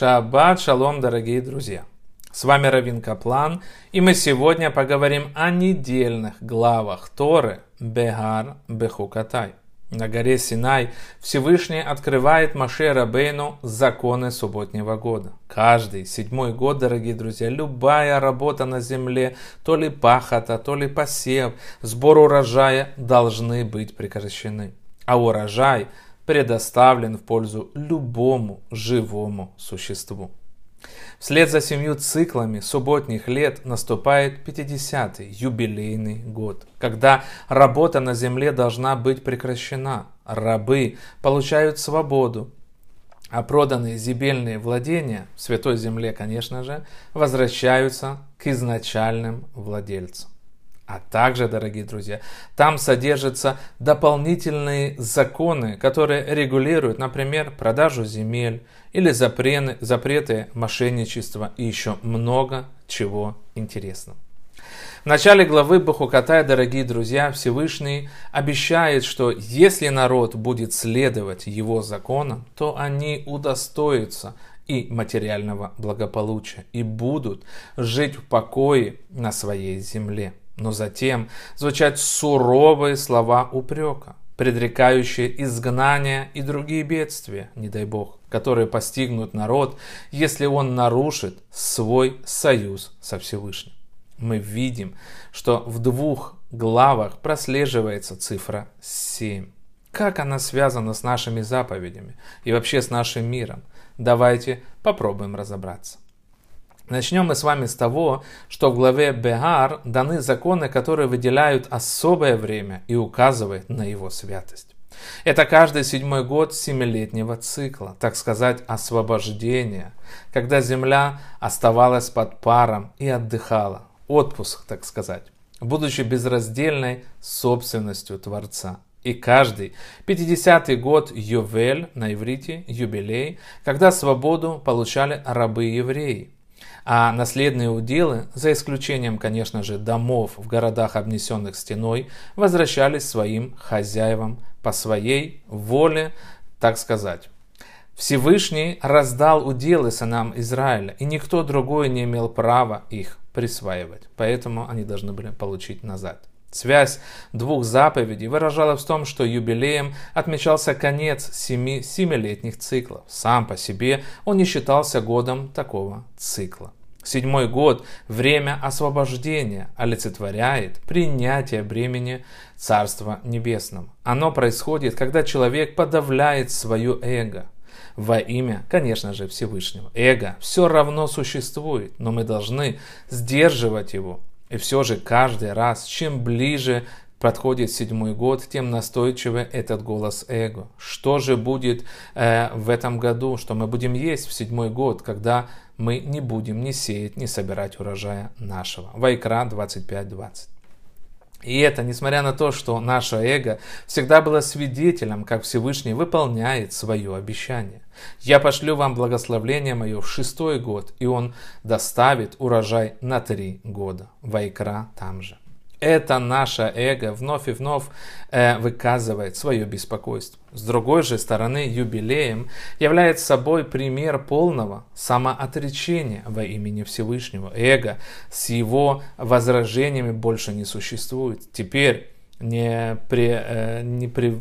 Шаббат шалом, дорогие друзья! С вами Равин Каплан, и мы сегодня поговорим о недельных главах Торы Бегар Бехукатай. На горе Синай Всевышний открывает Маше Рабейну законы субботнего года. Каждый седьмой год, дорогие друзья, любая работа на земле, то ли пахота, то ли посев, сбор урожая должны быть прекращены. А урожай – предоставлен в пользу любому живому существу. Вслед за семью циклами субботних лет наступает 50-й юбилейный год, когда работа на земле должна быть прекращена. Рабы получают свободу, а проданные земельные владения, в Святой Земле, конечно же, возвращаются к изначальным владельцам. А также, дорогие друзья, там содержатся дополнительные законы, которые регулируют, например, продажу земель или запреты, запреты мошенничества и еще много чего интересного. В начале главы Бахукатая, дорогие друзья, Всевышний обещает, что если народ будет следовать его законам, то они удостоятся и материального благополучия и будут жить в покое на своей земле. Но затем звучат суровые слова упрека, предрекающие изгнание и другие бедствия, не дай бог, которые постигнут народ, если он нарушит свой союз со Всевышним. Мы видим, что в двух главах прослеживается цифра 7. Как она связана с нашими заповедями и вообще с нашим миром? Давайте попробуем разобраться. Начнем мы с вами с того, что в главе Бегар даны законы, которые выделяют особое время и указывают на его святость. Это каждый седьмой год семилетнего цикла, так сказать, освобождения, когда земля оставалась под паром и отдыхала, отпуск, так сказать, будучи безраздельной собственностью Творца. И каждый 50-й год Йовель на иврите, юбилей, когда свободу получали рабы-евреи – а наследные уделы, за исключением, конечно же, домов в городах, обнесенных стеной, возвращались своим хозяевам по своей воле, так сказать. Всевышний раздал уделы сынам Израиля, и никто другой не имел права их присваивать, поэтому они должны были получить назад. Связь двух заповедей выражалась в том, что юбилеем отмечался конец семи, семилетних циклов. Сам по себе он не считался годом такого цикла. Седьмой год – время освобождения, олицетворяет принятие бремени Царства Небесного. Оно происходит, когда человек подавляет свое эго во имя, конечно же, Всевышнего. Эго все равно существует, но мы должны сдерживать его, и все же каждый раз, чем ближе подходит седьмой год, тем настойчивее этот голос эго. Что же будет э, в этом году, что мы будем есть в седьмой год, когда мы не будем ни сеять, ни собирать урожая нашего. Вайкра 25.20. И это несмотря на то, что наше эго всегда было свидетелем, как Всевышний выполняет свое обещание. Я пошлю вам благословление мое в шестой год, и он доставит урожай на три года. Вайкра там же. Это наше эго вновь и вновь э, выказывает свое беспокойство. С другой же стороны, юбилеем является собой пример полного самоотречения во имени Всевышнего. Эго с его возражениями больше не существует. Теперь не, при, э, не при,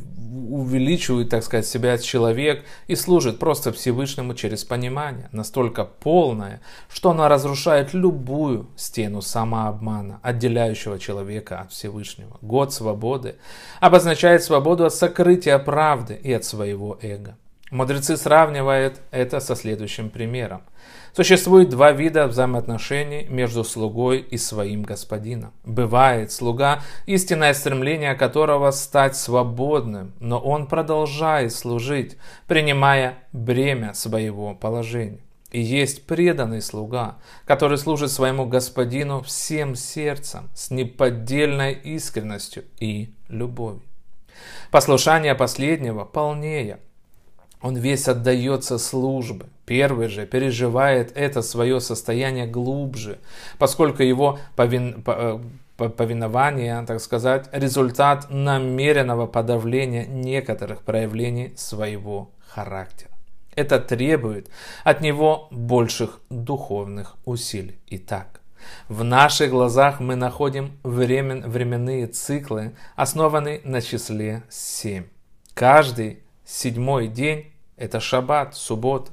увеличивает, так сказать, себя человек и служит просто Всевышнему через понимание, настолько полное, что оно разрушает любую стену самообмана, отделяющего человека от Всевышнего. Год свободы обозначает свободу от сокрытия правды и от своего эго. Мудрецы сравнивают это со следующим примером. Существует два вида взаимоотношений между слугой и своим господином. Бывает слуга, истинное стремление которого стать свободным, но он продолжает служить, принимая бремя своего положения. И есть преданный слуга, который служит своему господину всем сердцем, с неподдельной искренностью и любовью. Послушание последнего полнее – он весь отдается службе. Первый же переживает это свое состояние глубже, поскольку его повин... Э, повинование, так сказать, результат намеренного подавления некоторых проявлений своего характера. Это требует от него больших духовных усилий. Итак, в наших глазах мы находим времен, временные циклы, основанные на числе 7. Каждый седьмой день – это шаббат, суббота.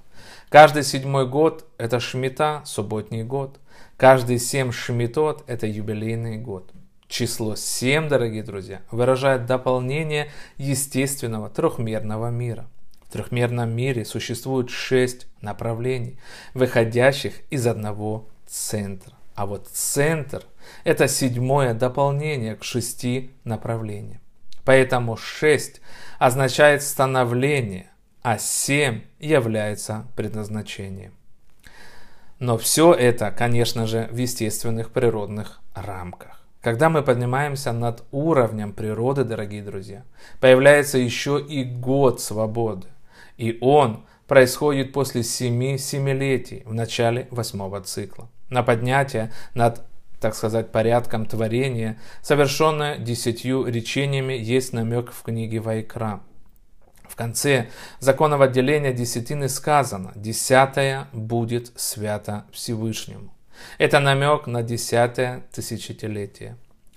Каждый седьмой год – это шмита, субботний год. Каждый семь шмитот – это юбилейный год. Число 7, дорогие друзья, выражает дополнение естественного трехмерного мира. В трехмерном мире существует шесть направлений, выходящих из одного центра. А вот центр – это седьмое дополнение к шести направлениям. Поэтому шесть означает становление, а семь является предназначением. Но все это, конечно же, в естественных природных рамках. Когда мы поднимаемся над уровнем природы, дорогие друзья, появляется еще и год свободы. И он происходит после семи семилетий в начале восьмого цикла. На поднятие над так сказать, порядком творения, совершенное десятью речениями, есть намек в книге Вайкра. В конце законного отделения десятины сказано «десятая будет свято Всевышнему». Это намек на десятое тысячелетие.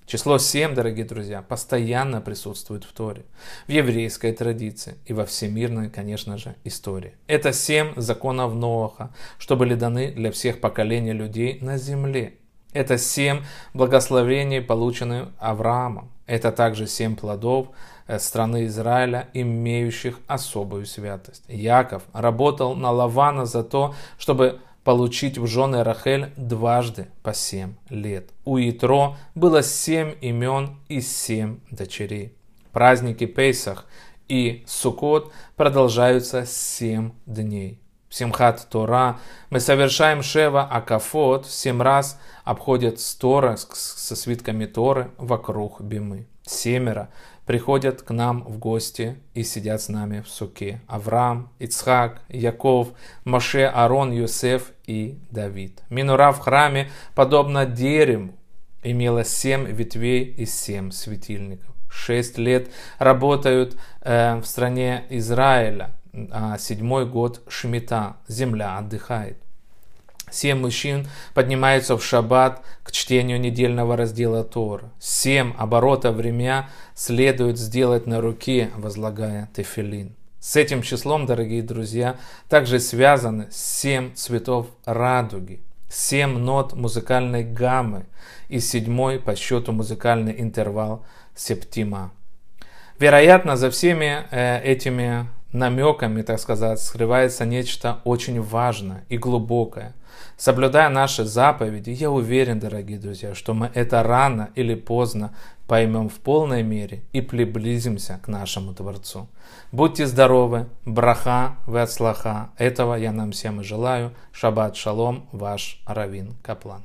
Число 7, дорогие друзья, постоянно присутствует в Торе, в еврейской традиции и во всемирной, конечно же, истории. Это семь законов Ноаха, что были даны для всех поколений людей на земле. Это семь благословений, полученных Авраамом. Это также семь плодов э, страны Израиля, имеющих особую святость. Яков работал на Лавана за то, чтобы получить в жены Рахель дважды по семь лет. У Итро было семь имен и семь дочерей. Праздники Пейсах и Суккот продолжаются семь дней. Симхат Тора мы совершаем Шева Акафот, семь раз обходят Стора со свитками Торы вокруг Бимы. Семеро приходят к нам в гости и сидят с нами в суке. Авраам, Ицхак, Яков, Моше, Арон, Юсеф и Давид. Минура в храме, подобно дереву, имела семь ветвей и семь светильников. Шесть лет работают э, в стране Израиля, седьмой год Шмита, земля отдыхает. Семь мужчин поднимаются в шаббат к чтению недельного раздела Тора. Семь оборотов время следует сделать на руке, возлагая тефилин. С этим числом, дорогие друзья, также связаны семь цветов радуги, семь нот музыкальной гаммы и седьмой по счету музыкальный интервал септима. Вероятно, за всеми э, этими намеками, так сказать, скрывается нечто очень важное и глубокое. Соблюдая наши заповеди, я уверен, дорогие друзья, что мы это рано или поздно поймем в полной мере и приблизимся к нашему Творцу. Будьте здоровы, браха, вецлаха. Этого я нам всем и желаю. Шаббат шалом, ваш Равин Каплан.